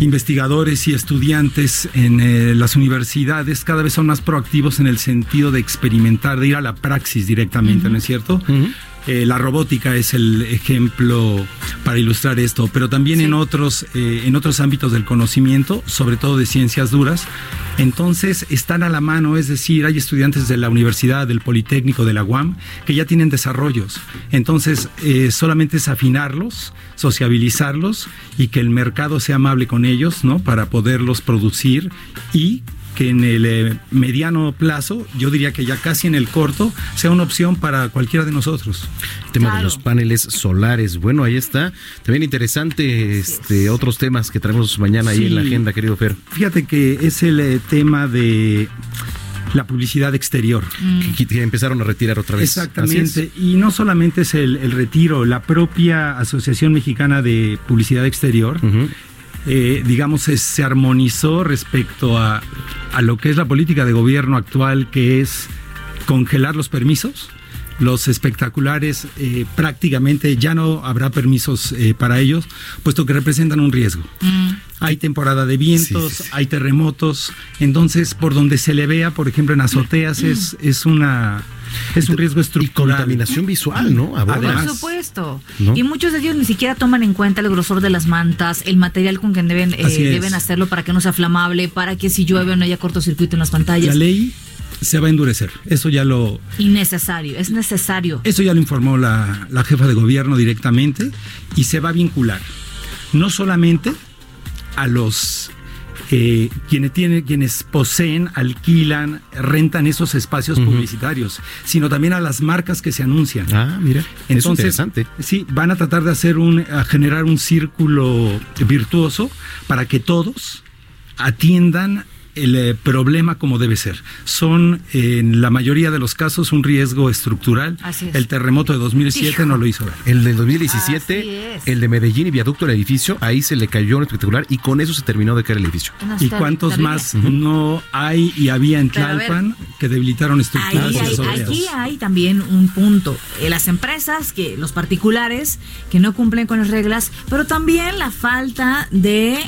investigadores y estudiantes en eh, las universidades cada vez son más proactivos en el sentido de experimentar, de ir a la praxis directamente, ¿no es cierto? Eh, la robótica es el ejemplo para ilustrar esto, pero también en, otros, eh, en otros ámbitos del conocimiento, sobre todo de ciencias duras. Entonces están a la mano, es decir, hay estudiantes de la universidad, del Politécnico, de la UAM, que ya tienen desarrollos. Entonces eh, solamente es afinarlos, sociabilizarlos y que el mercado sea amable con ellos, ¿no? Para poderlos producir y que en el eh, mediano plazo, yo diría que ya casi en el corto, sea una opción para cualquiera de nosotros. El tema de los paneles solares, bueno, ahí está. También interesante este, otros temas que traemos mañana ahí en la agenda, querido Fer. Fíjate que es el eh, tema de la publicidad exterior. Que, empezaron a retirar otra vez. Exactamente. Y no solamente es el, retiro, la propia Asociación Mexicana de Publicidad Exterior. Eh, digamos, se, armonizó respecto a, a lo que es la política de gobierno actual, que es congelar los permisos los espectaculares eh, prácticamente ya no habrá permisos eh, para ellos, puesto que representan un riesgo. Mm. Hay temporada de vientos, hay terremotos, entonces por donde se le vea, por ejemplo en azoteas, es, es una es un riesgo estructural. Y contaminación visual, ¿no? Por supuesto. Y muchos de ellos ni siquiera toman en cuenta el grosor de las mantas, el material con que deben, eh, deben hacerlo para que no sea flamable, para que si llueve no haya cortocircuito en las pantallas. La ley se va a endurecer. Eso ya lo... Innecesario, es necesario. Eso ya lo informó la, la jefa de gobierno directamente y se va a vincular no solamente a los eh, quienes, tienen, quienes poseen, alquilan, rentan esos espacios publicitarios, sino también a las marcas que se anuncian. Ah, mira, Entonces, es interesante. Sí, van a tratar de hacer un, a generar un círculo virtuoso para que todos atiendan el eh, problema como debe ser. Son en la mayoría de los casos un riesgo estructural. El terremoto de 2007 no lo hizo ver. El de 2017, el de Medellín y viaducto del edificio, ahí se le cayó un espectacular y con eso se terminó de caer el edificio. ¿Y cuántos más no hay y había en Tlalpan que debilitaron estructuras? aquí hay también un punto. Eh, las empresas, que los particulares que no cumplen con las reglas, pero también la falta de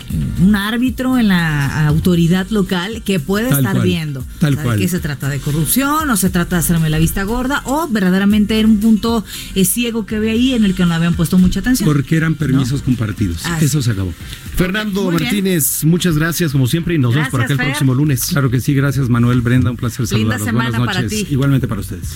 un árbitro en la autoridad local que puede estar viendo. Tal cual. Que se trata de corrupción o se trata de hacerme la vista gorda o verdaderamente era un punto eh, ciego que ve ahí en el que no habían puesto mucha atención. Porque eran permisos compartidos. Eso se acabó. Fernando Martínez, muchas gracias como siempre y nos vemos por acá el próximo lunes. Claro que sí, gracias Manuel Brenda, un placer saludarlos. Buenas noches. Igualmente para ustedes.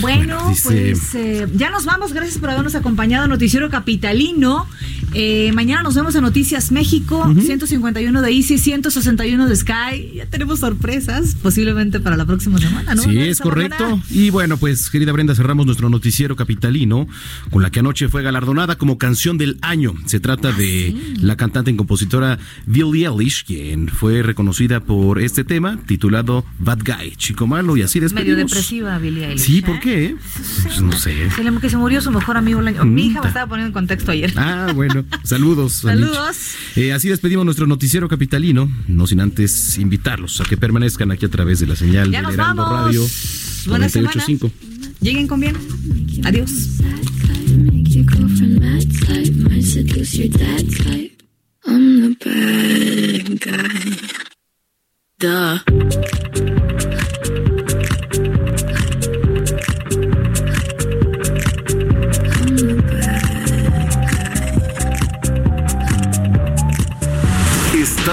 Bueno, pues eh, ya nos vamos. Gracias por habernos acompañado Noticiero Capitalino. Eh, mañana nos vemos en Noticias México, 151 de Easy, 161 de Sky. Ya tenemos sorpresas, posiblemente para la próxima semana, ¿no? Sí, es correcto. Y bueno, pues querida Brenda, cerramos nuestro noticiero capitalino con la que anoche fue galardonada como canción del año. Se trata ah, de la cantante y compositora Billie Eilish, quien fue reconocida por este tema titulado Bad Guy, Chico Malo, y así despedimos. Medio depresiva Billie Eilish. Sí, ¿por ¿eh? qué? Pues no sé. Que se murió su mejor amigo el año. Mi hija me estaba poniendo en contexto ayer. Ah, bueno. Saludos. Saludos. Eh, así despedimos nuestro noticiero capitalino, no sin antes invitarlos a que permanezcan aquí a través de la señal de Heraldo Radio Buena 98.5. Lleguen con bien. Adiós.